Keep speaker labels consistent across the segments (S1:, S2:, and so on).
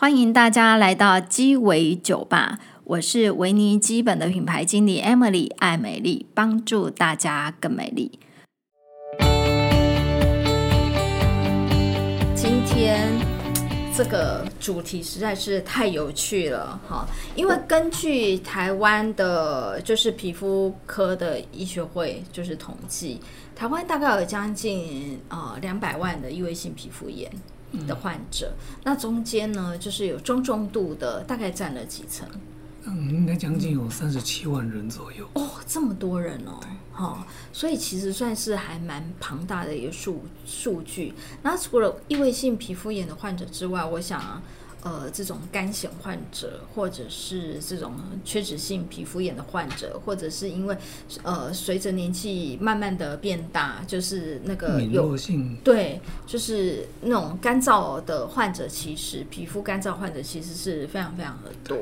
S1: 欢迎大家来到鸡尾酒吧，我是维尼基本的品牌经理 Emily 爱美丽，帮助大家更美丽。今天这个主题实在是太有趣了哈，因为根据台湾的，就是皮肤科的医学会就是统计，台湾大概有将近呃两百万的异位性皮肤炎。的患者，嗯、那中间呢，就是有中重度的，大概占了几层？
S2: 嗯，应该将近有三十七万人左右。
S1: 哦，这么多人哦，哈、哦，所以其实算是还蛮庞大的一个数数据。那除了异位性皮肤炎的患者之外，我想啊。呃，这种干癣患者，或者是这种缺脂性皮肤炎的患者，或者是因为呃，随着年纪慢慢的变大，就是那个有
S2: 性
S1: 对，就是那种干燥的患者，其实皮肤干燥患者其实是非常非常的多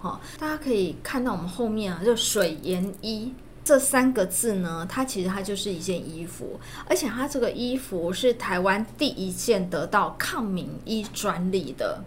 S1: 哈。大家可以看到我们后面啊，就水盐衣这三个字呢，它其实它就是一件衣服，而且它这个衣服是台湾第一件得到抗敏衣专利的。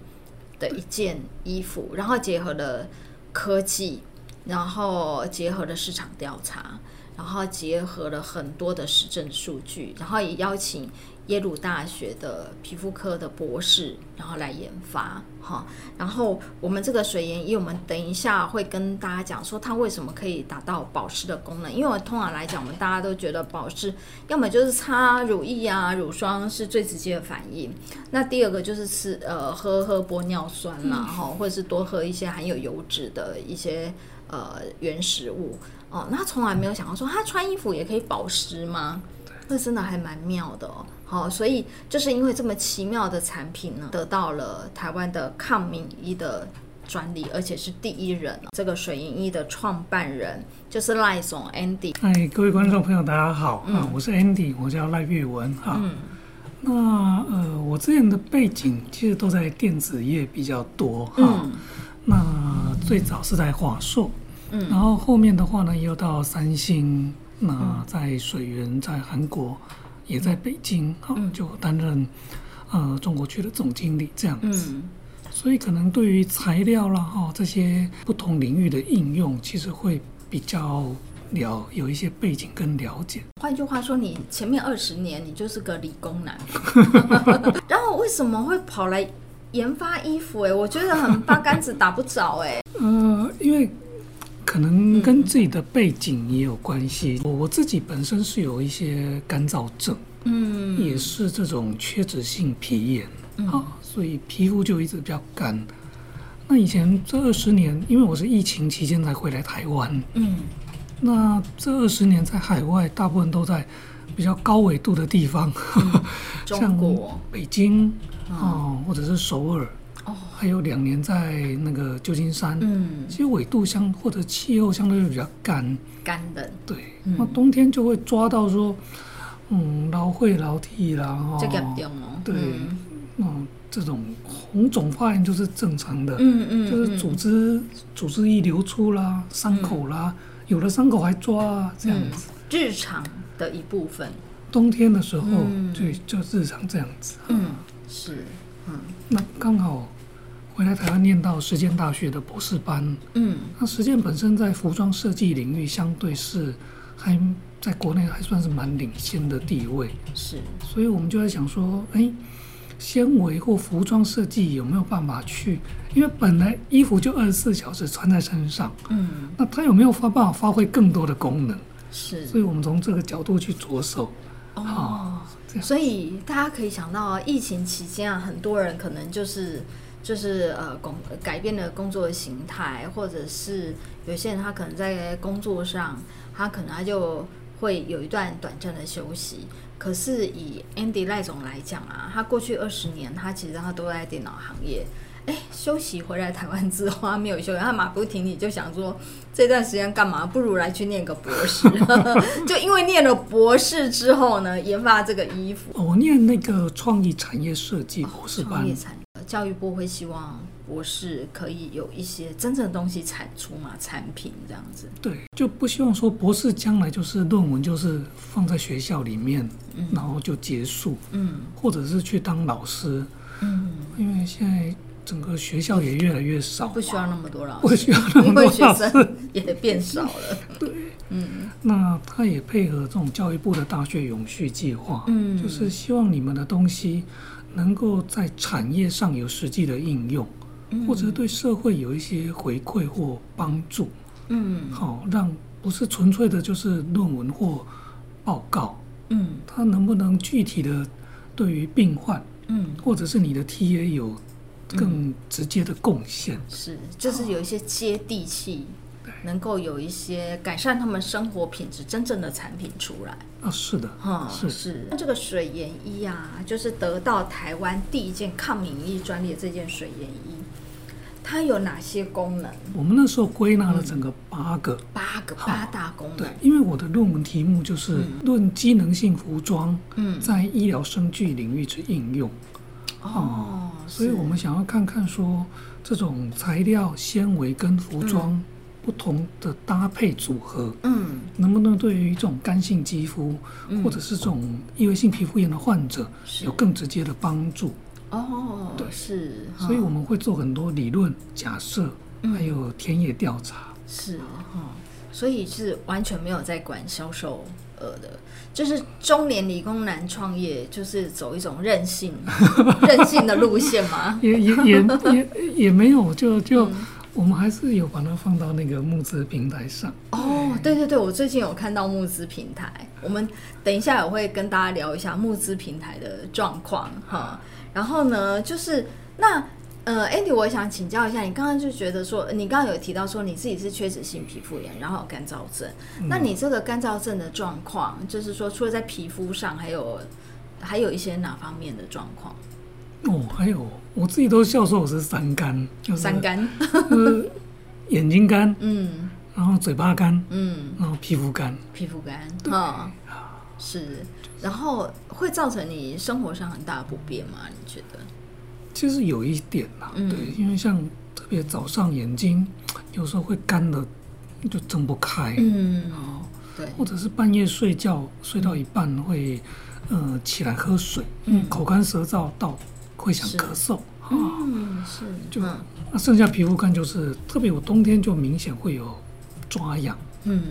S1: 的一件衣服，然后结合了科技，然后结合了市场调查，然后结合了很多的实证数据，然后也邀请。耶鲁大学的皮肤科的博士，然后来研发哈，然后我们这个水盐衣，我们等一下会跟大家讲说它为什么可以达到保湿的功能。因为我通常来讲，我们大家都觉得保湿，要么就是擦乳液啊、乳霜是最直接的反应，那第二个就是吃呃喝喝玻尿酸啦哈，或者是多喝一些含有油脂的一些呃原食物哦。那他从来没有想到说，他穿衣服也可以保湿吗？那真的还蛮妙的哦。好，所以就是因为这么奇妙的产品呢，得到了台湾的抗敏衣的专利，而且是第一人。这个水银衣的创办人就是赖总 Andy。
S2: 嗨，各位观众朋友，大家好，嗯、啊，我是 Andy，我叫赖月文哈。嗯、那呃，我之前的背景其实都在电子业比较多哈。嗯、那最早是在华硕，嗯，然后后面的话呢，又到三星，那在水源，在韩国。也在北京，哈、嗯，就担任呃中国区的总经理这样子，嗯、所以可能对于材料啦哈这些不同领域的应用，其实会比较了有一些背景跟了解。
S1: 换句话说，你前面二十年你就是个理工男，然后为什么会跑来研发衣服？哎，我觉得很八竿子打不着哎。
S2: 呃，因为。可能跟自己的背景也有关系。我、嗯、我自己本身是有一些干燥症，嗯，也是这种缺脂性皮炎，嗯、啊，所以皮肤就一直比较干。那以前这二十年，因为我是疫情期间才回来台湾，嗯，那这二十年在海外，大部分都在比较高纬度的地方，嗯、像北京啊，嗯、或者是首尔。还有两年在那个旧金山，嗯，其实纬度相或者气候相对比较干，
S1: 干的，
S2: 对，那冬天就会抓到说，嗯，老会老体啦，哈，这个对，嗯，这种红肿发炎就是正常的，嗯嗯，就是组织组织液流出啦，伤口啦，有的伤口还抓这样子，
S1: 日常的一部分，
S2: 冬天的时候就就日常这样子，
S1: 嗯，是，嗯，
S2: 那刚好。回来台湾念到实践大学的博士班，嗯，那实践本身在服装设计领域相对是还在国内还算是蛮领先的地位，
S1: 是，
S2: 所以我们就在想说，哎，纤维或服装设计有没有办法去？因为本来衣服就二十四小时穿在身上，嗯，那它有没有发办法发挥更多的功能？
S1: 是，
S2: 所以我们从这个角度去着手，
S1: 哦，所以大家可以想到啊，疫情期间啊，很多人可能就是。就是呃工改变了工作的形态，或者是有些人他可能在工作上，他可能他就会有一段短暂的休息。可是以 Andy 赖总来讲啊，他过去二十年，他其实他都在电脑行业。哎，休息回来台湾之后，他没有休息，他马不停蹄就想说，这段时间干嘛？不如来去念个博士。就因为念了博士之后呢，研发这个衣服。
S2: 我念那个创意产业设计博士班。
S1: 哦教育部会希望博士可以有一些真正的东西产出嘛，产品这样子。
S2: 对，就不希望说博士将来就是论文就是放在学校里面，嗯、然后就结束。嗯，或者是去当老师。嗯，因为现在整个学校也越来越少，
S1: 不需要那么多老师，
S2: 不需要那么多老
S1: 师，学生也变少了。
S2: 对，嗯，那他也配合这种教育部的大学永续计划，嗯，就是希望你们的东西能够在产业上有实际的应用，嗯，或者对社会有一些回馈或帮助，嗯，好，让不是纯粹的就是论文或报告，嗯，它能不能具体的对于病患，嗯，或者是你的 TA 有更直接的贡献，嗯，
S1: 是，就是有一些接地气，哦，能够有一些改善他们生活品质真正的产品出来
S2: 啊，是的，
S1: 哈，是是。那这个水盐衣啊，就是得到台湾第一件抗敏益专利的这件水盐衣，它有哪些功能？
S2: 我们那时候归纳了整个八个，
S1: 嗯、八个八大功能。
S2: 对，因为我的论文题目就是论机能性服装，嗯，在医疗生具领域之应用。哦，所以我们想要看看说，这种材料纤维跟服装不同的搭配组合，嗯，能不能对于这种干性肌肤，嗯、或者是这种异位性皮肤炎的患者有更直接的帮助？
S1: 哦，对，是，
S2: 所以我们会做很多理论假设，还有田野调查，
S1: 是哈，所以是完全没有在管销售额的。就是中年理工男创业，就是走一种任性、任性的路线吗？
S2: 也也也也也没有，就就、嗯、我们还是有把它放到那个募资平台上。
S1: 哦，对对对，我最近有看到募资平台，我们等一下也会跟大家聊一下募资平台的状况哈。然后呢，就是那。呃，Andy，我想请教一下，你刚刚就觉得说，你刚刚有提到说你自己是缺脂性皮肤炎，然后有干燥症。嗯、那你这个干燥症的状况，就是说除了在皮肤上，还有还有一些哪方面的状况？
S2: 哦，还有我自己都笑说我是三干，就是
S1: 三干，
S2: 眼睛干，嗯，然后嘴巴干，嗯，然后皮肤干，
S1: 皮肤干，啊、哦，是，然后会造成你生活上很大的不便吗？你觉得？
S2: 其实有一点啦，嗯、对，因为像特别早上眼睛有时候会干的，就睁不开，嗯，哦，对，或者是半夜睡觉睡到一半会，呃，起来喝水，嗯，口干舌燥到会想咳嗽，啊，
S1: 嗯，是，
S2: 就那、嗯、剩下皮肤干就是特别，我冬天就明显会有抓痒，嗯，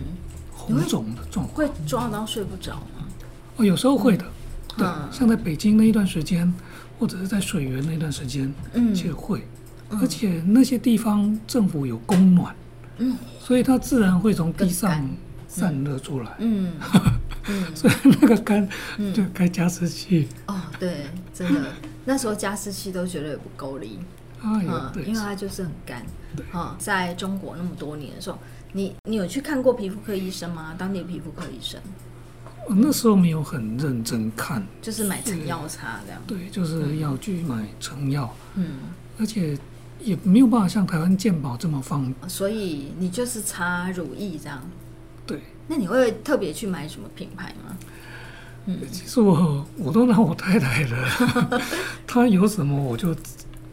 S2: 红肿的状况，
S1: 会抓到睡不着吗？
S2: 哦，有时候会的，对，嗯、像在北京那一段时间。或者是在水源那段时间，嗯，其实会，嗯、而且那些地方政府有供暖，嗯，所以它自然会从地上散热出来，嗯，嗯。所以那个干就开加湿器。
S1: 哦，对，真的，那时候加湿器都觉得也不够力，啊、因为它就是很干，啊、嗯，在中国那么多年的时候，你你有去看过皮肤科医生吗？当地皮肤科医生？
S2: 我那时候没有很认真看，
S1: 就是买成药擦这样。
S2: 对，就是要去买成药。嗯，而且也没有办法像台湾健保这么方便。
S1: 所以你就是擦乳液这样。
S2: 对。
S1: 那你会特别去买什么品牌吗？
S2: 嗯，其实我我都拿我太太的，她有什么我就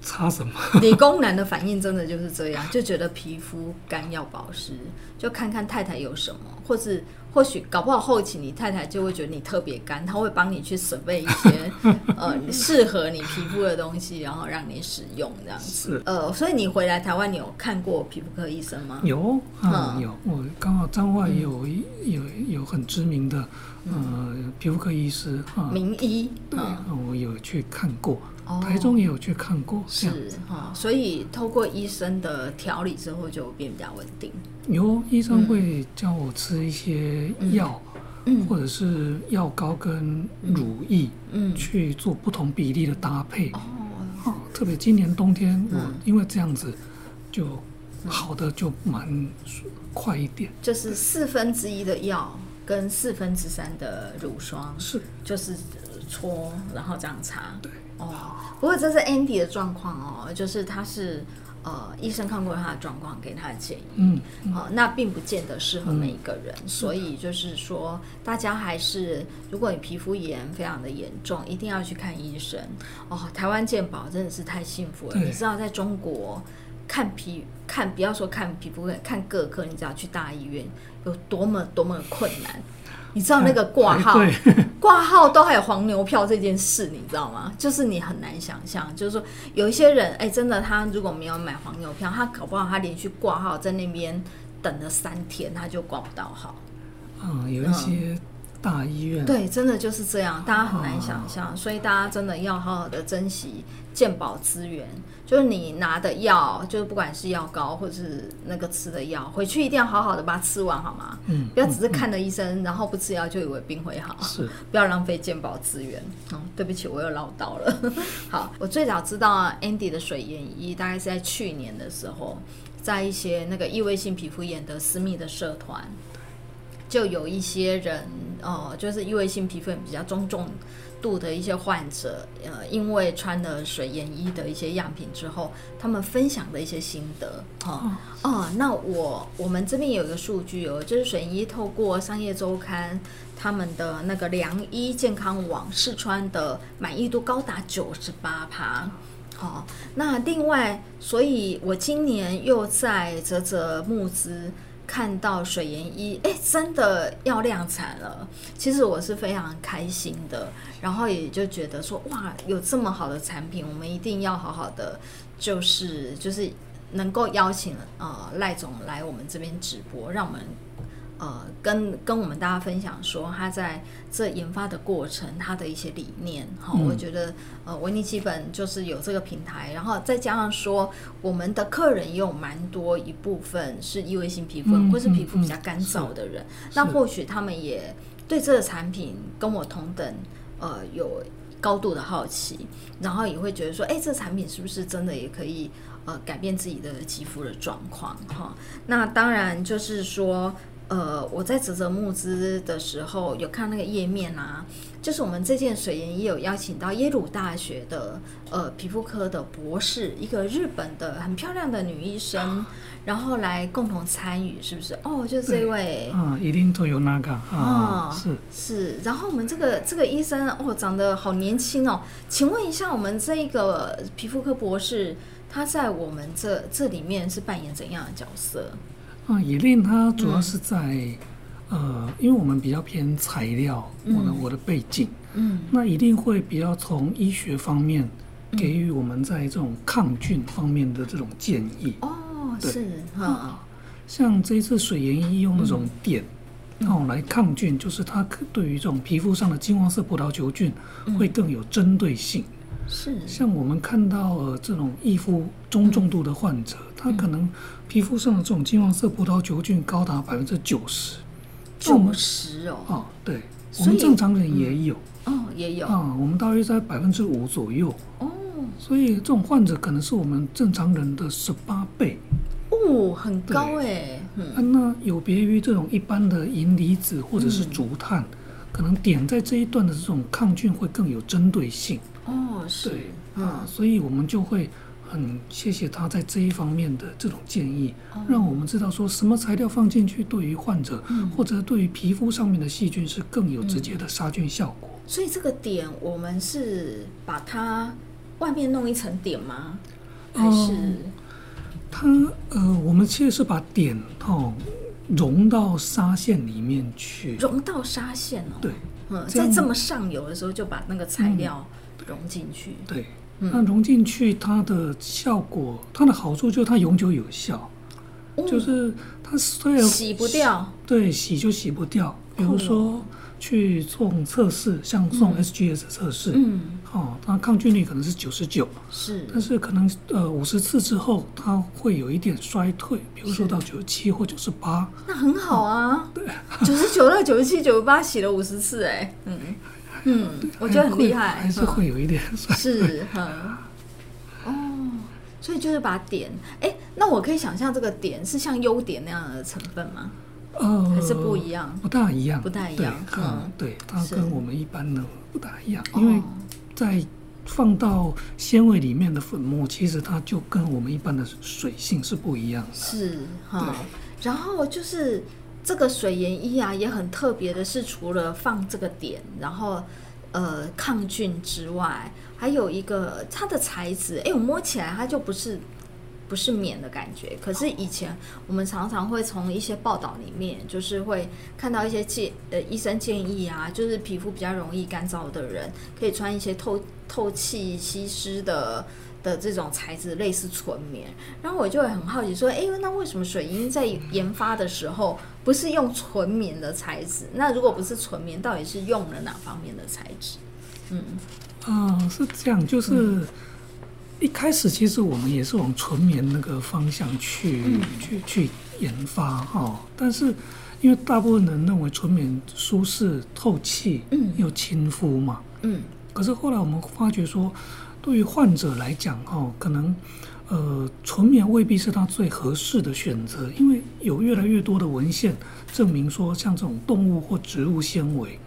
S2: 擦什么。
S1: 理工男的反应真的就是这样，就觉得皮肤干要保湿，就看看太太有什么，或是。或许搞不好后期你太太就会觉得你特别干，她会帮你去准备一些 呃适合你皮肤的东西，然后让你使用这样子。呃，所以你回来台湾，你有看过皮肤科医生吗？
S2: 有啊，嗯、有。我刚好彰化有有有很知名的呃皮肤科医师啊，
S1: 名医。
S2: 对，嗯、我有去看过。台中也有去看过，哦、
S1: 是哈，所以透过医生的调理之后就变比较稳定。
S2: 有医生会教我吃一些药，嗯、或者是药膏跟乳液，嗯，去做不同比例的搭配。哦、嗯，特别今年冬天，我因为这样子就好的就蛮快一点。
S1: 就是四分之一的药跟四分之三的乳霜，
S2: 是
S1: 就是搓，然后这样擦。
S2: 对。
S1: 哦，不过这是 Andy 的状况哦，就是他是呃医生看过他的状况，给他的建议，嗯，好、嗯呃，那并不见得适合每一个人，嗯、所以就是说大家还是，如果你皮肤炎非常的严重，一定要去看医生哦。台湾健保真的是太幸福了，你知道在中国看皮看，不要说看皮肤看各科，你只要去大医院有多么多么困难。你知道那个挂号，挂号都还有黄牛票这件事，你知道吗？就是你很难想象，就是说有一些人，哎，真的他如果没有买黄牛票，他搞不好他连续挂号在那边等了三天，他就挂不到号。
S2: 嗯，有一些大医院，
S1: 对，真的就是这样，大家很难想象，所以大家真的要好好的珍惜健保资源。就是你拿的药，就是不管是药膏或者是那个吃的药，回去一定要好好的把它吃完，好吗？嗯，不要只是看了医生，嗯、然后不吃药就以为病会好。
S2: 是，
S1: 不要浪费健保资源。嗯，对不起，我又唠叨了。好，我最早知道 Andy 的水盐医，大概是在去年的时候，在一些那个异位性皮肤炎的私密的社团，就有一些人，呃，就是异位性皮肤炎比较中重。度的一些患者，呃，因为穿了水盐衣的一些样品之后，他们分享的一些心得，哈，哦，那我我们这边有一个数据哦，就是水盐衣透过商业周刊他们的那个良医健康网试穿的满意度高达九十八趴，好，那另外，所以我今年又在泽泽募资。看到水研一，哎，真的要量产了。其实我是非常开心的，然后也就觉得说，哇，有这么好的产品，我们一定要好好的，就是就是能够邀请呃赖总来我们这边直播，让我们。呃，跟跟我们大家分享说，他在这研发的过程，他的一些理念，哈、嗯，我觉得呃，维尼基本就是有这个平台，然后再加上说，我们的客人也有蛮多一部分是异位性皮肤，嗯、或是皮肤比较干燥的人，那或许他们也对这个产品跟我同等，呃，有高度的好奇，然后也会觉得说，哎，这个产品是不是真的也可以呃改变自己的肌肤的状况，哈，那当然就是说。呃，我在泽泽募资的时候有看那个页面啊，就是我们这件水银也有邀请到耶鲁大学的呃皮肤科的博士，一个日本的很漂亮的女医生，然后来共同参与，是不是？哦，就是这位
S2: 啊，一定都有那个啊，是
S1: 是。然后我们这个这个医生哦，长得好年轻哦，请问一下，我们这一个皮肤科博士他在我们这这里面是扮演怎样的角色？
S2: 啊，以令它主要是在，嗯、呃，因为我们比较偏材料，我的、嗯、我的背景，嗯，那一定会比较从医学方面给予我们在这种抗菌方面的这种建议。
S1: 哦，对。是哈、
S2: 啊，像这一次水盐医用那种碘，嗯、哦来抗菌，就是它对于这种皮肤上的金黄色葡萄球菌会更有针对性。
S1: 是，
S2: 像我们看到呃这种易肤中重度的患者，嗯、他可能皮肤上的这种金黄色葡萄球菌高达百分之九十，
S1: 九十哦，
S2: 哦，对，我们正常人也有，
S1: 嗯、哦，也有。
S2: 啊，我们大约在百分之五左右，哦，所以这种患者可能是我们正常人的十八倍，
S1: 哦，很高哎，
S2: 嗯、啊，那有别于这种一般的银离子或者是竹炭，嗯、可能碘在这一段的这种抗菌会更有针对性。
S1: 哦，是
S2: 对啊，所以我们就会很谢谢他在这一方面的这种建议，哦、让我们知道说什么材料放进去对于患者、嗯、或者对于皮肤上面的细菌是更有直接的杀菌效果。
S1: 所以这个点，我们是把它外面弄一层点吗？还是、呃、
S2: 它呃，我们其实是把点哦融到纱线里面去，
S1: 融到纱线哦。
S2: 对，
S1: 嗯，在这么上游的时候就把那个材料、嗯。融进去，
S2: 对，那融进去它的效果，它的好处就是它永久有效，嗯、就是它虽然
S1: 洗不掉，
S2: 对，洗就洗不掉。比如说去做测试，像送 SGS 测试，嗯，哦，它抗菌率可能是九十九，
S1: 是，
S2: 但是可能呃五十次之后，它会有一点衰退，比如说到九十七或九十八，
S1: 那很好啊，
S2: 哦、对，
S1: 九十九到九十七、九十八洗了五十次，哎，嗯。嗯，我觉得很厉害，
S2: 还是会有一点
S1: 是，嗯，哦，所以就是把点，哎，那我可以想象这个点是像优点那样的成分吗？呃，还是不一样？
S2: 不大一样，
S1: 不大一样。
S2: 嗯，对，它跟我们一般的不大一样，因为在放到纤维里面的粉末，其实它就跟我们一般的水性是不一样的。
S1: 是，哈，然后就是。这个水盐衣啊，也很特别的是，除了放这个点，然后呃抗菌之外，还有一个它的材质，哎，我摸起来它就不是不是棉的感觉。可是以前我们常常会从一些报道里面，就是会看到一些建呃医生建议啊，就是皮肤比较容易干燥的人，可以穿一些透透气吸湿的的这种材质，类似纯棉。然后我就会很好奇说，哎，那为什么水银在研发的时候不是用纯棉的材质？那如果不是纯棉，到底是用了哪方面的材质？嗯，
S2: 啊、呃，是这样，就是。嗯一开始其实我们也是往纯棉那个方向去、嗯、去去研发哈、哦，但是因为大部分人认为纯棉舒适、透气，嗯，又亲肤嘛，嗯，可是后来我们发觉说，对于患者来讲哈、哦，可能呃纯棉未必是他最合适的选择，因为有越来越多的文献证明说，像这种动物或植物纤维，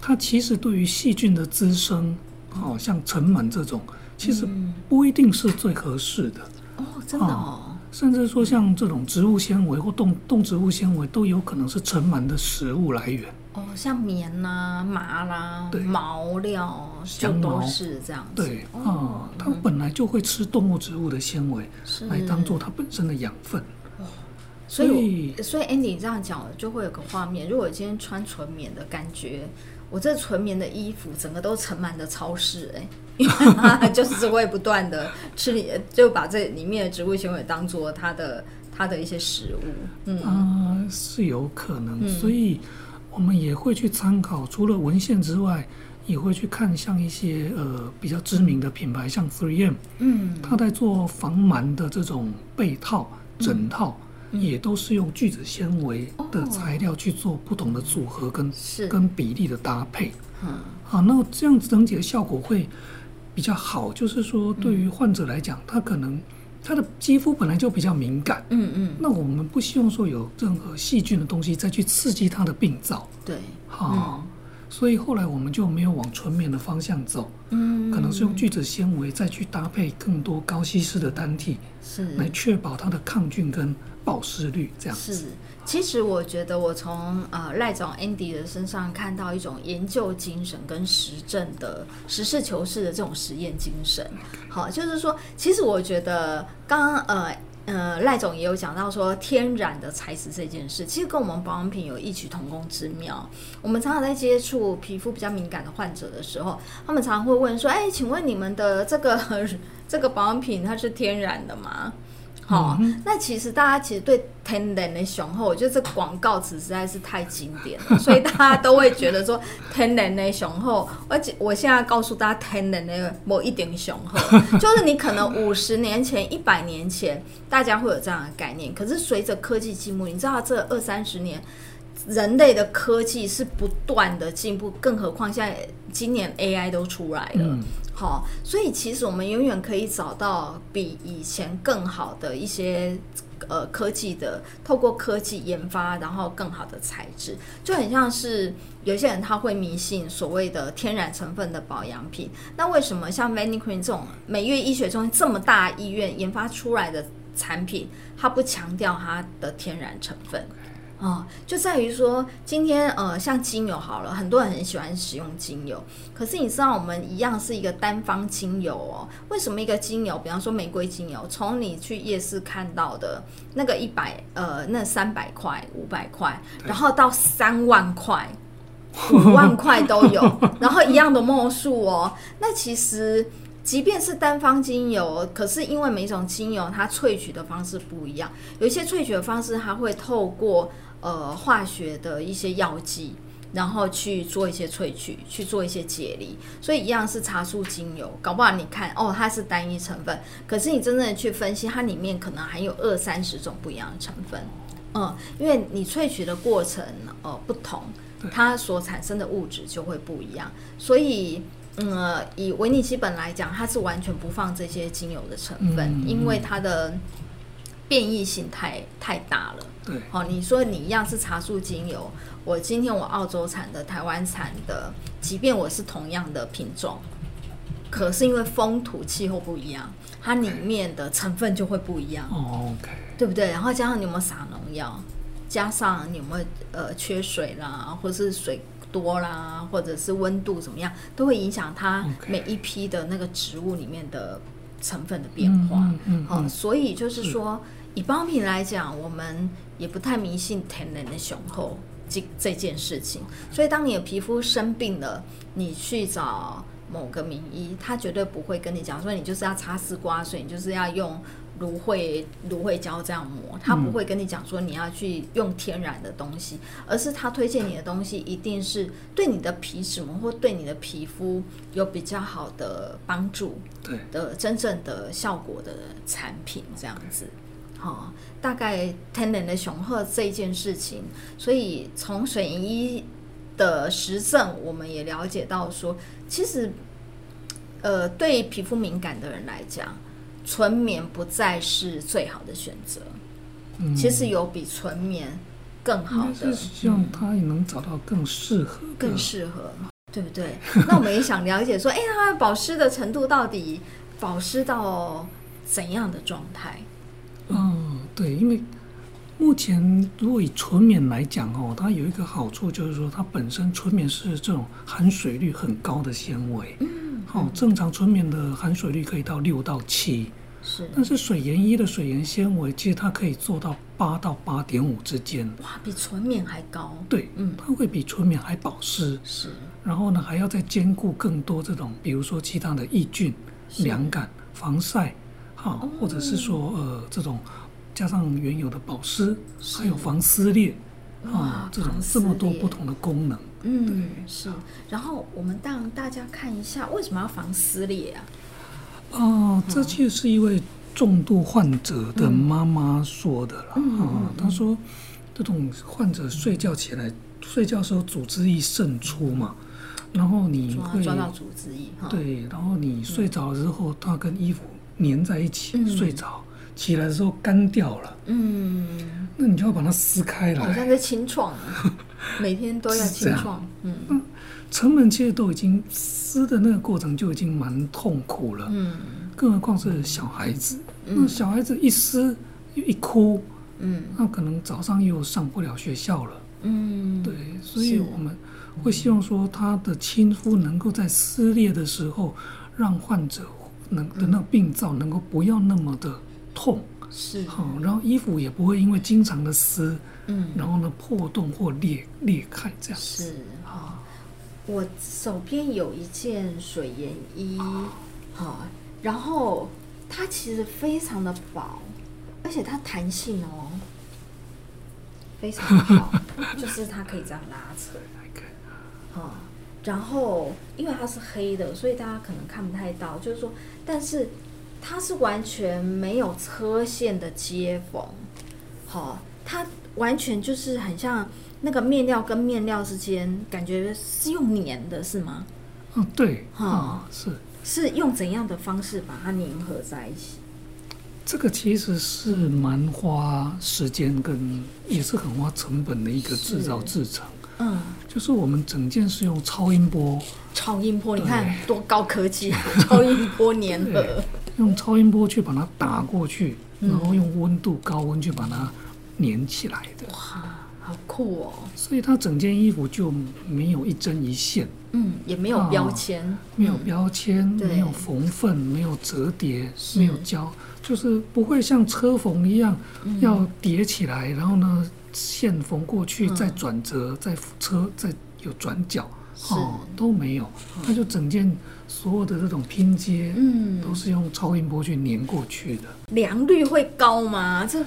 S2: 它其实对于细菌的滋生，哦，像尘螨这种。其实不一定是最合适的、
S1: 嗯、哦，真的哦、啊。
S2: 甚至说像这种植物纤维或动动植物纤维都有可能是尘螨的食物来源
S1: 哦，像棉啦、啊、麻啦、对。毛料就都是这样子。
S2: 对啊、哦，它本来就会吃动物植物的纤维来当做它本身的养分。哦，
S1: 所以所以 Andy 这样讲就会有个画面，如果今天穿纯棉的感觉。我这纯棉的衣服，整个都盛满了超市哎、欸，因为它就是会不断的吃里，就把这里面的植物纤维当做它的它的一些食物，嗯，
S2: 呃、是有可能、嗯，所以我们也会去参考，除了文献之外，也会去看像一些呃比较知名的品牌，像 3M，嗯，它在做防螨的这种被套、枕套。嗯也都是用聚酯纤维的材料去做不同的组合跟跟比例的搭配，嗯，好，那这样子整体的效果会比较好。就是说，对于患者来讲，他可能他的肌肤本来就比较敏感，嗯嗯，那我们不希望说有任何细菌的东西再去刺激它的病灶，
S1: 对，
S2: 好。所以后来我们就没有往纯棉的方向走，嗯，可能是用聚酯纤维再去搭配更多高吸湿的单体，是。来确保它的抗菌跟保湿率这样子。
S1: 是，其实我觉得我从呃赖总 Andy 的身上看到一种研究精神跟实证的实事求是的这种实验精神。好，就是说，其实我觉得刚刚呃。呃，赖总也有讲到说天然的材质这件事，其实跟我们保养品有异曲同工之妙。我们常常在接触皮肤比较敏感的患者的时候，他们常常会问说：“哎，请问你们的这个 这个保养品它是天然的吗？”好、嗯，那其实大家其实对天然的雄厚，我觉得这广告词实在是太经典了，所以大家都会觉得说 天然的雄厚。而且我现在告诉大家，天然的某一点雄厚，就是你可能五十年前、一百年前，大家会有这样的概念。可是随着科技进步，你知道这二三十年，人类的科技是不断的进步，更何况现在今年 AI 都出来了。嗯好，所以其实我们永远可以找到比以前更好的一些呃科技的，透过科技研发，然后更好的材质，就很像是有些人他会迷信所谓的天然成分的保养品。那为什么像 Vanicream 这种美月医学中心这么大医院研发出来的产品，它不强调它的天然成分？哦，就在于说，今天呃，像精油好了，很多人很喜欢使用精油。可是你知道，我们一样是一个单方精油哦。为什么一个精油，比方说玫瑰精油，从你去夜市看到的那个一百呃，那三百块、五百块，然后到三万块、五万块都有，然后一样的墨数哦。那其实，即便是单方精油，可是因为每种精油它萃取的方式不一样，有一些萃取的方式它会透过。呃，化学的一些药剂，然后去做一些萃取，去做一些解离，所以一样是茶树精油，搞不好你看哦，它是单一成分，可是你真正的去分析，它里面可能还有二三十种不一样的成分，嗯，因为你萃取的过程呃不同，它所产生的物质就会不一样，所以嗯，以维尼基本来讲，它是完全不放这些精油的成分，嗯、因为它的。变异性太太大了，对，好，你说你一样是茶树精油，我今天我澳洲产的、台湾产的，即便我是同样的品种，可是因为风土气候不一样，它里面的成分就会不一样，哦，OK，对不对？然后加上你有没有撒农药，加上你有没有呃缺水啦，或者是水多啦，或者是温度怎么样，都会影响它每一批的那个植物里面的。成分的变化。
S2: 嗯嗯，嗯，
S1: 所以就是说，是以保养品来讲，我们也不太迷信天然的雄厚这这件事情。所以，当你的皮肤生病了，你去找某个名医，他绝对不会跟你讲说，你就是要擦丝瓜水，你就是要用。芦荟芦荟胶这样抹，他不会跟你讲说你要去用天然的东西，嗯、而是他推荐你的东西一定是对你的皮脂膜或对你的皮肤有比较好的帮助，对的真正的效果的产品这样子。好、哦，大概天然的雄鹤这一件事情，所以从水银一的实证，我们也了解到说，其实呃，对皮肤敏感的人来讲。纯棉不再是最好的选择，嗯、其实有比纯棉更好的。
S2: 希望他也能找到更适合、
S1: 更适合，对不对？那我们也想了解说，哎、欸，它保湿的程度到底保湿到怎样的状态？
S2: 嗯，对，因为目前如果以纯棉来讲哦，它有一个好处就是说，它本身纯棉是这种含水率很高的纤维。嗯哦，正常纯棉的含水率可以到六到七，是。但是水研一的水研纤维，其实它可以做到八到八点五之间。
S1: 哇，比纯棉还高。
S2: 对，嗯，它会比纯棉还保湿。是。然后呢，还要再兼顾更多这种，比如说其他的抑菌、凉感、防晒，好，或者是说呃这种加上原有的保湿，还有防撕裂，啊，这种这么多不同的功能。
S1: 嗯，是。然后我们让大家看一下，为什么要防撕裂啊？
S2: 哦、呃，这其实是一位重度患者的妈妈说的了。嗯、啊，她说，这种患者睡觉起来，睡觉的时候组织液渗出嘛，然后你会
S1: 抓，抓到组织液。
S2: 对，然后你睡着了之后，它跟衣服粘在一起，嗯、睡着起来的时候干掉了。嗯，那你就要把它撕开来，
S1: 好像在清创。每天都要清创，
S2: 嗯，成人其实都已经撕的那个过程就已经蛮痛苦了，嗯，更何况是小孩子，嗯、那小孩子一撕一哭，嗯，那可能早上又上不了学校了，嗯，对，所以我们会希望说他的亲肤能够在撕裂的时候，让患者能的那个病灶能够不要那么的痛，是好，然后衣服也不会因为经常的撕。嗯，然后呢，破洞或裂裂开这样子。是
S1: 哈，我手边有一件水研衣，好，然后它其实非常的薄，而且它弹性哦，非常好，就是它可以这样拉扯。好，然后因为它是黑的，所以大家可能看不太到，就是说，但是它是完全没有车线的接缝，好，它。完全就是很像那个面料跟面料之间，感觉是用粘的，是吗？
S2: 嗯，对，哈、嗯，是
S1: 是用怎样的方式把它粘合在一起？
S2: 这个其实是蛮花时间跟也是很花成本的一个制造制程。嗯，就是我们整件是用超音波，
S1: 超音波，你看多高科技，超音波粘合，
S2: 用超音波去把它打过去，然后用温度高温去把它。粘起来的。
S1: 哇，好酷哦！
S2: 所以它整件衣服就没有一针一线，
S1: 嗯，也没有标签，
S2: 啊、没有标签，嗯、没有缝缝，没有折叠，没有胶，就是不会像车缝一样要叠起来，嗯、然后呢线缝过去再转折，嗯、再车再有转角，哦都没有，它就整件所有的这种拼接，嗯，都是用超音波去粘过去的。
S1: 良率会高吗？这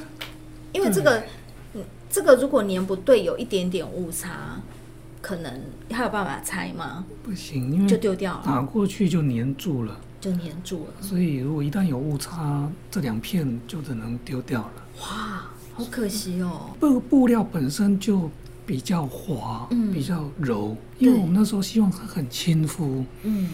S1: 因为这个，对这个如果粘不对，有一点点误差，可能还有办法拆吗？
S2: 不行，因为就丢掉了，打过去就粘住了，
S1: 就粘住了。
S2: 所以如果一旦有误差，这两片就只能丢掉了。
S1: 哇，好可惜哦！
S2: 布布料本身就比较滑，嗯，比较柔，因为我们那时候希望它很亲肤，嗯。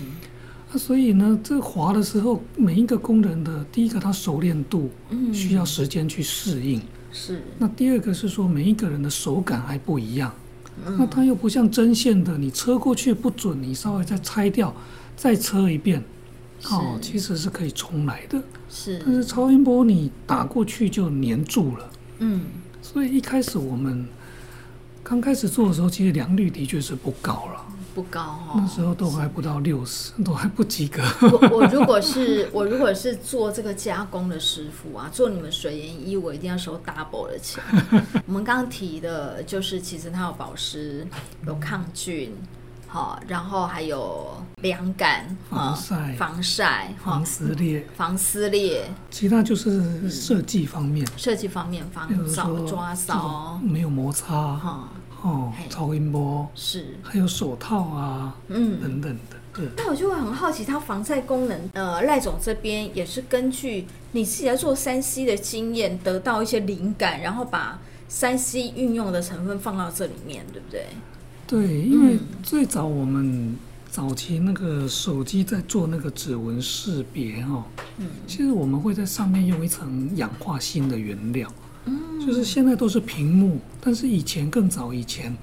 S2: 所以呢，这滑的时候，每一个工人的第一个他熟练度，嗯需要时间去适应。嗯、是。那第二个是说，每一个人的手感还不一样。嗯、那它又不像针线的，你车过去不准，你稍微再拆掉，再车一遍，哦，其实是可以重来的。是。但是超音波你打过去就粘住了。嗯。所以一开始我们刚开始做的时候，其实良率的确是不高了。
S1: 不高哈。
S2: 那时候都还不到六十，都还不及格。
S1: 我我 如果是我如果是做这个加工的师傅啊，做你们水研一，我一定要收 double 的钱。我们刚刚提的就是，其实它有保湿，有抗菌。好，然后还有凉感、
S2: 防晒、
S1: 防晒、
S2: 防撕裂、
S1: 防撕裂。
S2: 其他就是设计方面，
S1: 设计方面防抓抓骚，
S2: 没有摩擦哈哦，超音波
S1: 是，
S2: 还有手套啊，嗯等等的。对。
S1: 那我就会很好奇，它防晒功能，呃，赖总这边也是根据你自己在做三 C 的经验，得到一些灵感，然后把三 C 运用的成分放到这里面，对不对？
S2: 对，因为最早我们早期那个手机在做那个指纹识别哦，嗯，其实我们会在上面用一层氧化锌的原料，嗯，就是现在都是屏幕，但是以前更早以前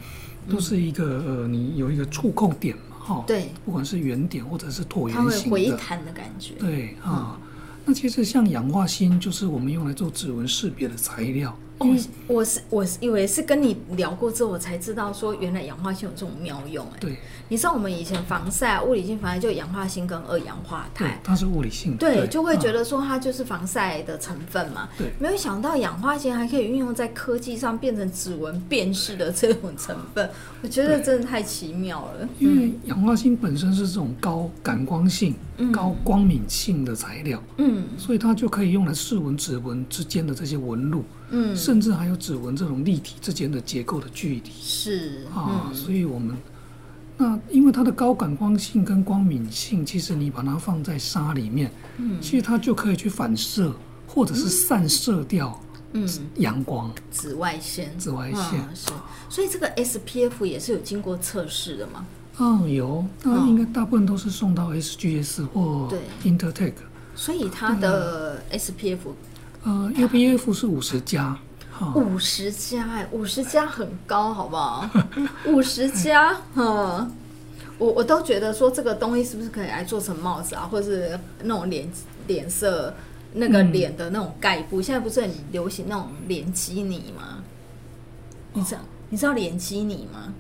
S2: 都是一个呃，你有一个触控点嘛，哈，对，不管是圆点或者是椭圆形的，
S1: 它会回弹的感觉，
S2: 对啊，那其实像氧化锌就是我们用来做指纹识别的材料。
S1: 我我是我是以为是跟你聊过之后，我才知道说原来氧化锌有这种妙用哎。
S2: 对，
S1: 你知道我们以前防晒物理性防晒就氧化锌跟二氧化钛，
S2: 它是物理性的，
S1: 对，就会觉得说它就是防晒的成分嘛。
S2: 对，
S1: 没有想到氧化锌还可以运用在科技上，变成指纹辨识的这种成分，我觉得真的太奇妙了。
S2: 因为氧化锌本身是这种高感光性、高光敏性的材料，嗯，所以它就可以用来视纹指纹之间的这些纹路。嗯，甚至还有指纹这种立体之间的结构的距离。
S1: 是
S2: 啊，嗯、所以我们那因为它的高感光性跟光敏性，其实你把它放在沙里面，嗯，其实它就可以去反射或者是散射掉嗯。阳光、嗯、
S1: 紫外线、
S2: 紫外线、
S1: 嗯、是，所以这个 SPF 也是有经过测试的吗？
S2: 嗯，有，那应该大部分都是送到 SGS 或 Intertek，
S1: 所以它的 SPF。
S2: 呃，UPF 是五十加，
S1: 五十加哎，五十加很高，好不好？五十加，嗯，我我都觉得说这个东西是不是可以来做成帽子啊，或者是那种脸脸色那个脸的那种盖布？嗯、现在不是很流行那种脸基尼吗？你知道、哦、你知道脸基尼吗？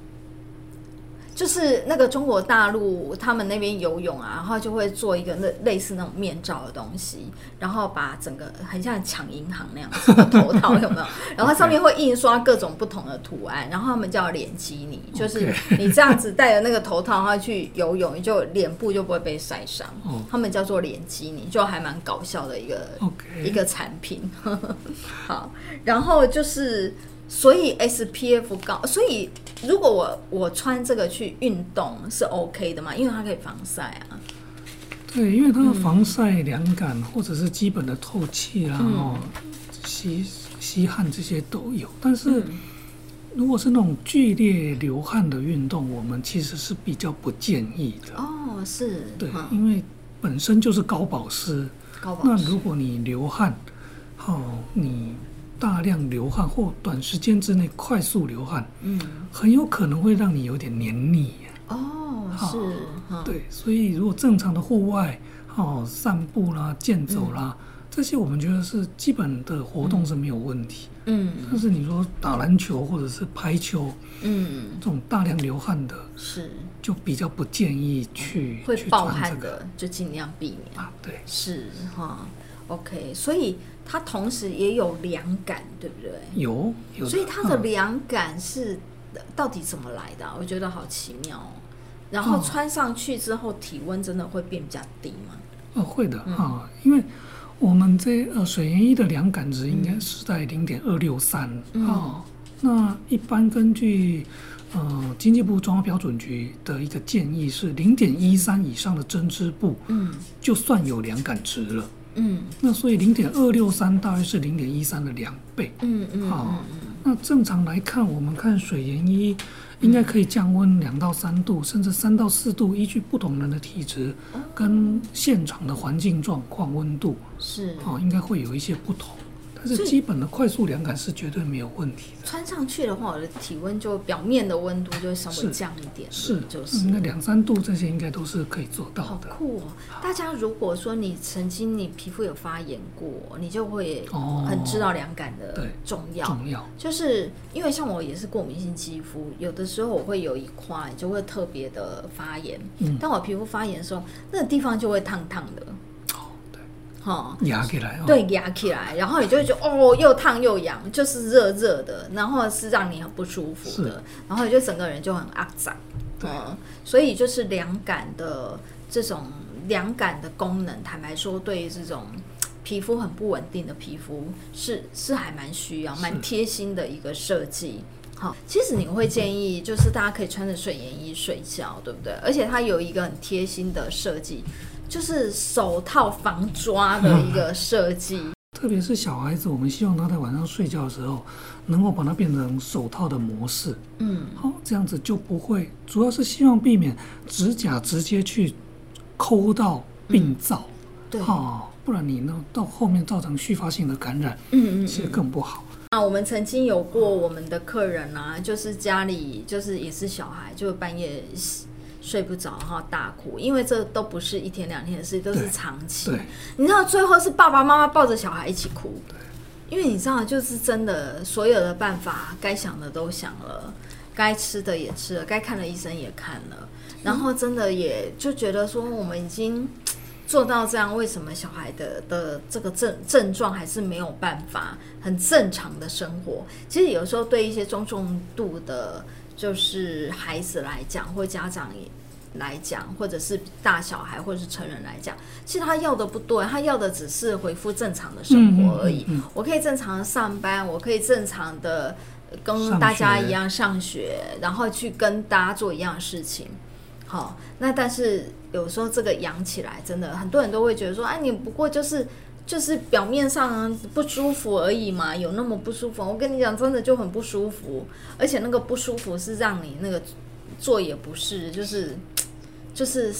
S1: 就是那个中国大陆，他们那边游泳啊，然后就会做一个那类似那种面罩的东西，然后把整个很像抢银行那样子的头套有没有？然后它上面会印刷各种不同的图案，然后他们叫脸基尼，就是你这样子戴着那个头套，然后去游泳，你就脸部就不会被晒伤。他们叫做脸基尼，就还蛮搞笑的一个一个产品。好，然后就是。所以 SPF 高，所以如果我我穿这个去运动是 OK 的嘛？因为它可以防晒啊。
S2: 对，因为它的防晒、凉感或者是基本的透气啊，哦、嗯，吸吸汗这些都有。但是如果是那种剧烈流汗的运动，我们其实是比较不建议的。
S1: 哦，是。
S2: 对，因为本身就是高保湿。
S1: 高保湿。
S2: 那如果你流汗，哦，你。大量流汗或短时间之内快速流汗，嗯，很有可能会让你有点黏腻。
S1: 哦，是，
S2: 哦、对，所以如果正常的户外，哦，散步啦、健走啦，嗯、这些我们觉得是基本的活动是没有问题。嗯，但是你说打篮球或者是排球，嗯，这种大量流汗的，是。就比较不建议去
S1: 会爆汗的，就尽量避免。
S2: 啊。对，
S1: 是哈，OK，所以。它同时也有凉感，对不对？
S2: 有，有。
S1: 所以它的凉感是到底怎么来的？我觉得好奇妙哦。然后穿上去之后，体温真的会变比较低吗？
S2: 哦，会的啊，因为我们这呃水银衣的凉感值应该是在零点二六三啊。那一般根据呃经济部中央标准局的一个建议是零点一三以上的针织布，嗯，就算有凉感值了。嗯，那所以零点二六三大约是零点一三的两倍。嗯嗯，好，那正常来看，我们看水研一应该可以降温两到三度，甚至三到四度，依据不同人的体质跟现场的环境状况温度是，哦，应该会有一些不同的。但是基本的快速凉感是绝对没有问题的。
S1: 穿上去的话，我的体温就表面的温度就会稍微降一点，
S2: 是，
S1: 就是
S2: 那两三度这些应该都是可以做到的。
S1: 好酷哦！大家如果说你曾经你皮肤有发炎过，你就会很知道凉感的重要。
S2: 重要，
S1: 就是因为像我也是过敏性肌肤，有的时候我会有一块就会特别的发炎。嗯，当我皮肤发炎的时候，那个地方就会烫烫的。
S2: 哈，压起来，
S1: 对，压起来，然后你就会觉得哦，又烫又痒，就是热热的，然后是让你很不舒服的，然后你就整个人就很肮脏，对、嗯，所以就是凉感的这种凉感的功能，坦白说，对于这种皮肤很不稳定的皮肤是是还蛮需要、蛮贴心的一个设计。好，其实你会建议就是大家可以穿着睡眠衣睡觉，对不对？而且它有一个很贴心的设计。就是手套防抓的一个设计，
S2: 特别是小孩子，我们希望他在晚上睡觉的时候，能够把它变成手套的模式。嗯，好，这样子就不会，主要是希望避免指甲直接去抠到病灶。对，哦，不然你呢到后面造成续发性的感染，嗯嗯，其实更不好。
S1: 啊，我们曾经有过我们的客人啊，就是家里就是也是小孩，就半夜。睡不着哈，大哭，因为这都不是一天两天的事，都是长期。你知道最后是爸爸妈妈抱着小孩一起哭，因为你知道，就是真的，所有的办法该想的都想了，该吃的也吃了，该看的医生也看了，然后真的也就觉得说，我们已经做到这样，为什么小孩的的这个症症状还是没有办法很正常的生活？其实有时候对一些中重度的。就是孩子来讲，或家长也来讲，或者是大小孩，或者是成人来讲，其实他要的不多，他要的只是恢复正常的生活而已。嗯嗯嗯、我可以正常的上班，我可以正常的跟大家一样上学，上学然后去跟大家做一样的事情。好，那但是有时候这个养起来，真的很多人都会觉得说，哎，你不过就是。就是表面上不舒服而已嘛，有那么不舒服？我跟你讲，真的就很不舒服，而且那个不舒服是让你那个做也不是，就是就是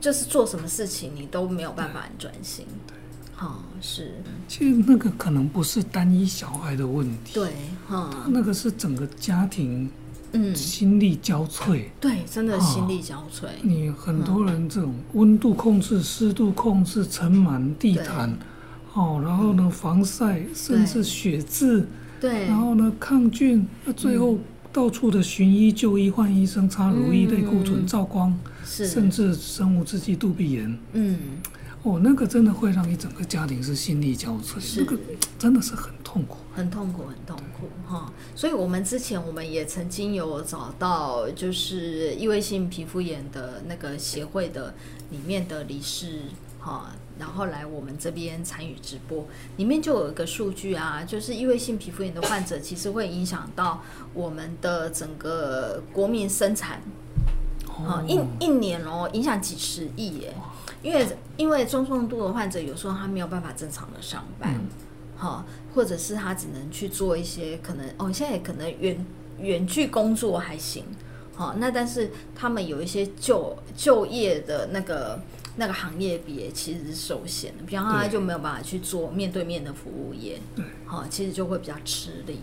S1: 就是做什么事情你都没有办法很专心。对，好、哦、是。
S2: 其实那个可能不是单一小孩的问题，
S1: 对，哈、
S2: 哦，那个是整个家庭，嗯，心力交瘁。
S1: 对，真的心力交瘁。哦、
S2: 你很多人这种温度控制、湿度控制、尘螨、地毯。哦，然后呢，防晒，甚至血渍，
S1: 对，
S2: 然后呢，抗菌，那最后到处的寻医就医，换医生，擦乳液、类固醇、照光，是，甚至生物制剂、杜碧盐，嗯，哦，那个真的会让你整个家庭是心力交瘁，那个真的是很痛苦，
S1: 很痛苦，很痛苦，哈。所以我们之前我们也曾经有找到，就是异位性皮肤炎的那个协会的里面的理事。好，然后来我们这边参与直播，里面就有一个数据啊，就是异位性皮肤炎的患者，其实会影响到我们的整个国民生产，哦，一一年哦，影响几十亿耶，因为因为中重度的患者有时候他没有办法正常的上班，好，或者是他只能去做一些可能哦，现在也可能远远距工作还行，好，那但是他们有一些就就业的那个。那个行业别其实是受限的，比方说他就没有办法去做面对面的服务业，对，好，其实就会比较吃力。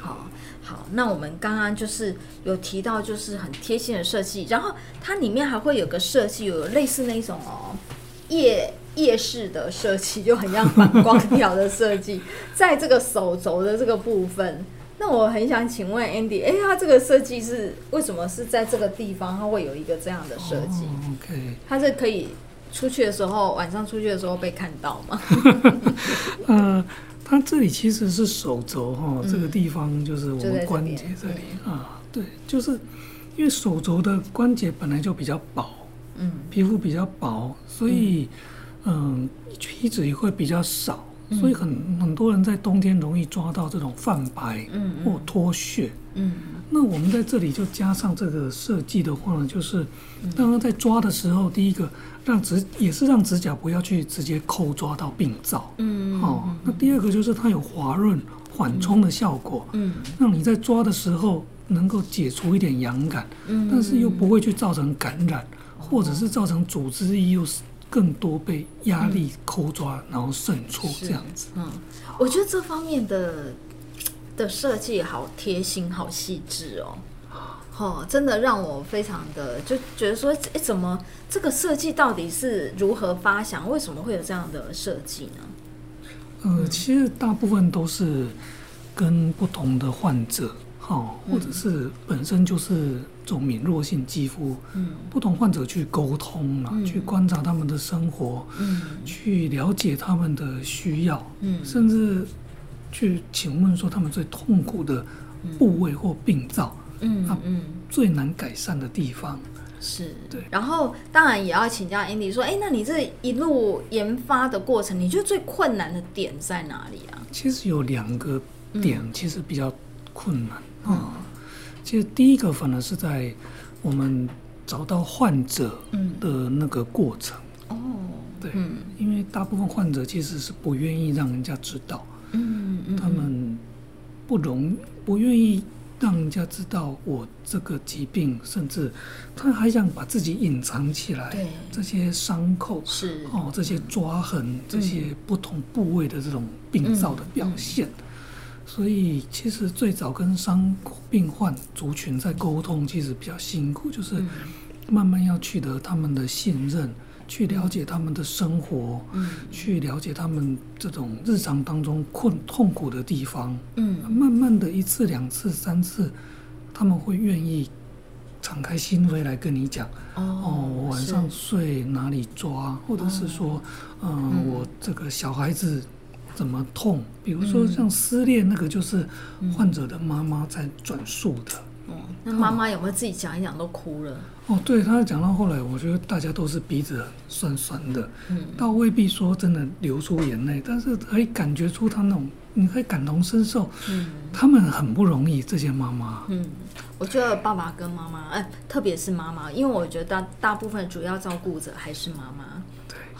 S1: 好，好，那我们刚刚就是有提到，就是很贴心的设计，然后它里面还会有个设计，有类似那种哦夜夜市的设计，就很像反光条的设计，在这个手肘的这个部分。那我很想请问 Andy，哎，它这个设计是为什么是在这个地方？它会有一个这样的设计
S2: ？OK，
S1: 它是可以。出去的时候，晚上出去的时候被看到吗？
S2: 呃，它这里其实是手肘哈，这个地方就是我们关节这里这啊。对，就是因为手肘的关节本来就比较薄，嗯，皮肤比较薄，所以嗯，皮脂也会比较少，所以很很多人在冬天容易抓到这种泛白，嗯，或脱屑，嗯。那我们在这里就加上这个设计的话呢，就是当然在抓的时候，第一个让指也是让指甲不要去直接抠抓到病灶，嗯，好、哦。那第二个就是它有滑润缓冲的效果，嗯，让你在抓的时候能够解除一点痒感，嗯，但是又不会去造成感染，或者是造成组织又是更多被压力抠抓，然后渗出这样子。
S1: 嗯，我觉得这方面的的设计好贴心，好细致哦。哦，真的让我非常的就觉得说，哎，怎么这个设计到底是如何发想？为什么会有这样的设计呢？
S2: 呃，其实大部分都是跟不同的患者，哈，或者是本身就是这种敏弱性肌肤，嗯，不同患者去沟通啊，去观察他们的生活，嗯，去了解他们的需要，嗯，甚至去请问说他们最痛苦的部位或病灶。嗯嗯，最难改善的地方。
S1: 是。
S2: 对，
S1: 然后当然也要请教 Andy 说，哎，那你这一路研发的过程，你觉得最困难的点在哪里啊？
S2: 其实有两个点，其实比较困难啊。其实第一个反而是在我们找到患者的那个过程。哦，对，因为大部分患者其实是不愿意让人家知道，嗯嗯，他们不容不愿意。让人家知道我这个疾病，甚至他还想把自己隐藏起来。对，这些伤口是哦，这些抓痕，嗯、这些不同部位的这种病灶的表现。所以，其实最早跟伤病患族群在沟通，其实比较辛苦，就是慢慢要取得他们的信任。去了解他们的生活，嗯，去了解他们这种日常当中困痛苦的地方，嗯，慢慢的一次、两次、三次，他们会愿意敞开心扉来跟你讲，哦，哦，我晚上睡哪里抓，或者是说，嗯、呃，我这个小孩子怎么痛，比如说像失恋那个，就是患者的妈妈在转述的。
S1: 哦，那妈妈有没有自己讲一讲都哭了？
S2: 哦，对，他讲到后来，我觉得大家都是鼻子酸酸的，嗯，倒未必说真的流出眼泪，但是可以感觉出他那种，你可以感同身受，嗯，他们很不容易，这些妈妈，
S1: 嗯，我觉得爸爸跟妈妈，哎，特别是妈妈，因为我觉得大大部分主要照顾者还是妈妈。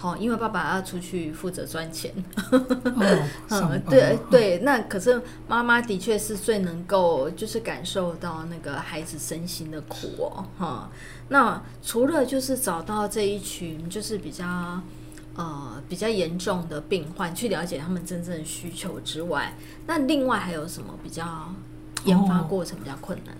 S1: 好，因为爸爸要出去负责赚钱。
S2: 哦、嗯，
S1: 对对，那可是妈妈的确是最能够就是感受到那个孩子身心的苦哦，哈。那除了就是找到这一群就是比较呃比较严重的病患，去了解他们真正的需求之外，那另外还有什么比较研发过程比较困难？哦、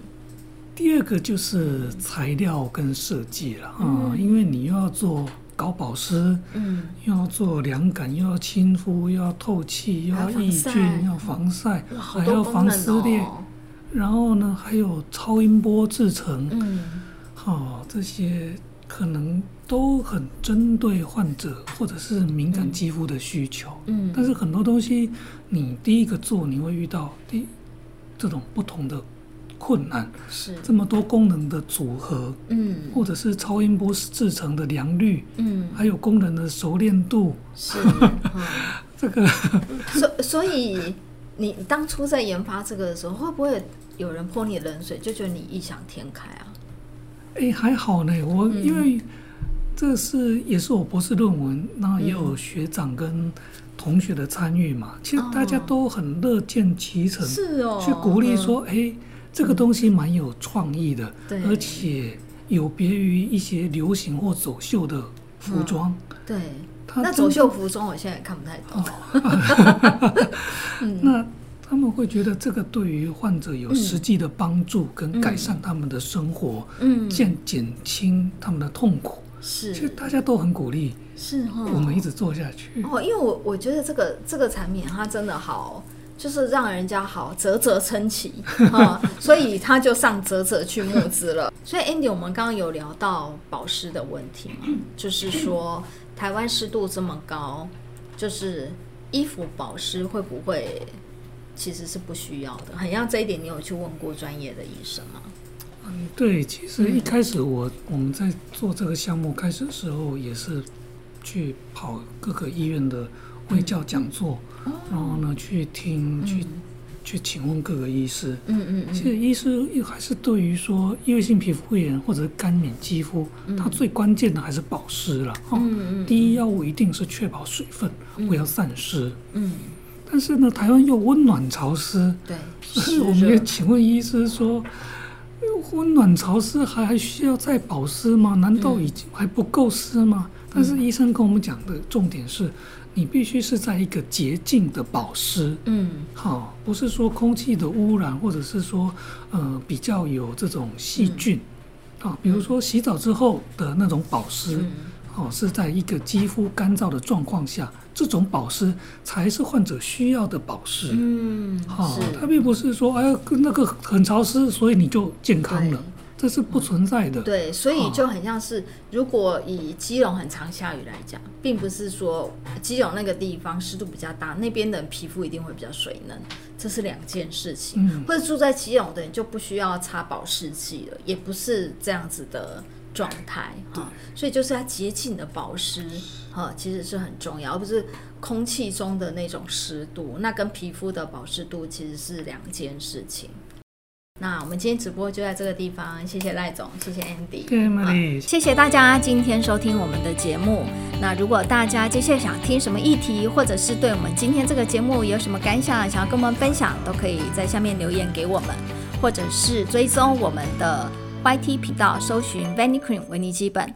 S2: 第二个就是材料跟设计了啊，因为你又要做。高保湿，嗯，又要做凉感，又要亲肤，又要透气，又要抑菌，要防晒，还要防撕裂。然后呢，还有超音波制成，嗯，好，这些可能都很针对患者或者是敏感肌肤的需求。嗯，但是很多东西，你第一个做，你会遇到第这种不同的。困难是这么多功能的组合，嗯，或者是超音波制成的良率，嗯，还有功能的熟练度，是、嗯、这个。
S1: 所所以，你当初在研发这个的时候，会不会有人泼你冷水，就觉得你异想天开啊？
S2: 哎、欸，还好呢，我、嗯、因为这是也是我博士论文，那也有学长跟同学的参与嘛。嗯、其实大家都很乐见其成，是哦，去鼓励说，哎、嗯。欸这个东西蛮有创意的，对而且有别于一些流行或走秀的服装。嗯、对，它
S1: 那走秀服装我现在也看不太懂。
S2: 哦、那他们会觉得这个对于患者有实际的帮助，跟改善他们的生活，嗯，减减轻他们的痛苦。是，其实大家都很鼓励。是哈，我们一直做下去。
S1: 哦，因为我我觉得这个这个产品它真的好。就是让人家好啧啧称奇 啊，所以他就上啧啧去募资了。所以 Andy，我们刚刚有聊到保湿的问题嘛，就是说台湾湿度这么高，就是衣服保湿会不会其实是不需要的？很像这一点，你有去问过专业的医生吗？
S2: 嗯，对，其实一开始我我们在做这个项目开始的时候，也是去跑各个医院的卫教讲座。然后呢，去听，去，去请问各个医师。嗯嗯。其实医师还是对于说，异位性皮肤炎或者是干敏肌肤，它最关键的还是保湿了。嗯嗯。第一要务一定是确保水分，不要散失。嗯。但是呢，台湾又温暖潮湿。对。所以我们也请问医师说，温暖潮湿还还需要再保湿吗？难道已经还不够湿吗？但是医生跟我们讲的重点是，你必须是在一个洁净的保湿。嗯，好，不是说空气的污染，或者是说呃比较有这种细菌。啊，比如说洗澡之后的那种保湿，哦、嗯，是在一个肌肤干燥的状况下，这种保湿才是患者需要的保湿。嗯，好，它并不是说，哎，那个很潮湿，所以你就健康了。这是不存在的。
S1: 对，所以就很像是，如果以基隆很常下雨来讲，并不是说基隆那个地方湿度比较大，那边的皮肤一定会比较水嫩，这是两件事情。嗯、或者住在基隆的人就不需要擦保湿剂了，也不是这样子的状态哈。所以就是它洁净的保湿哈，其实是很重要，而不是空气中的那种湿度，那跟皮肤的保湿度其实是两件事情。那我们今天直播就在这个地方，谢谢赖总，谢谢 Andy，
S2: 对，茉莉，
S1: 谢谢大家今天收听我们的节目。那如果大家接下来想听什么议题，或者是对我们今天这个节目有什么感想，想要跟我们分享，都可以在下面留言给我们，或者是追踪我们的 YT 频道，搜寻 Vanicream 维尼基本。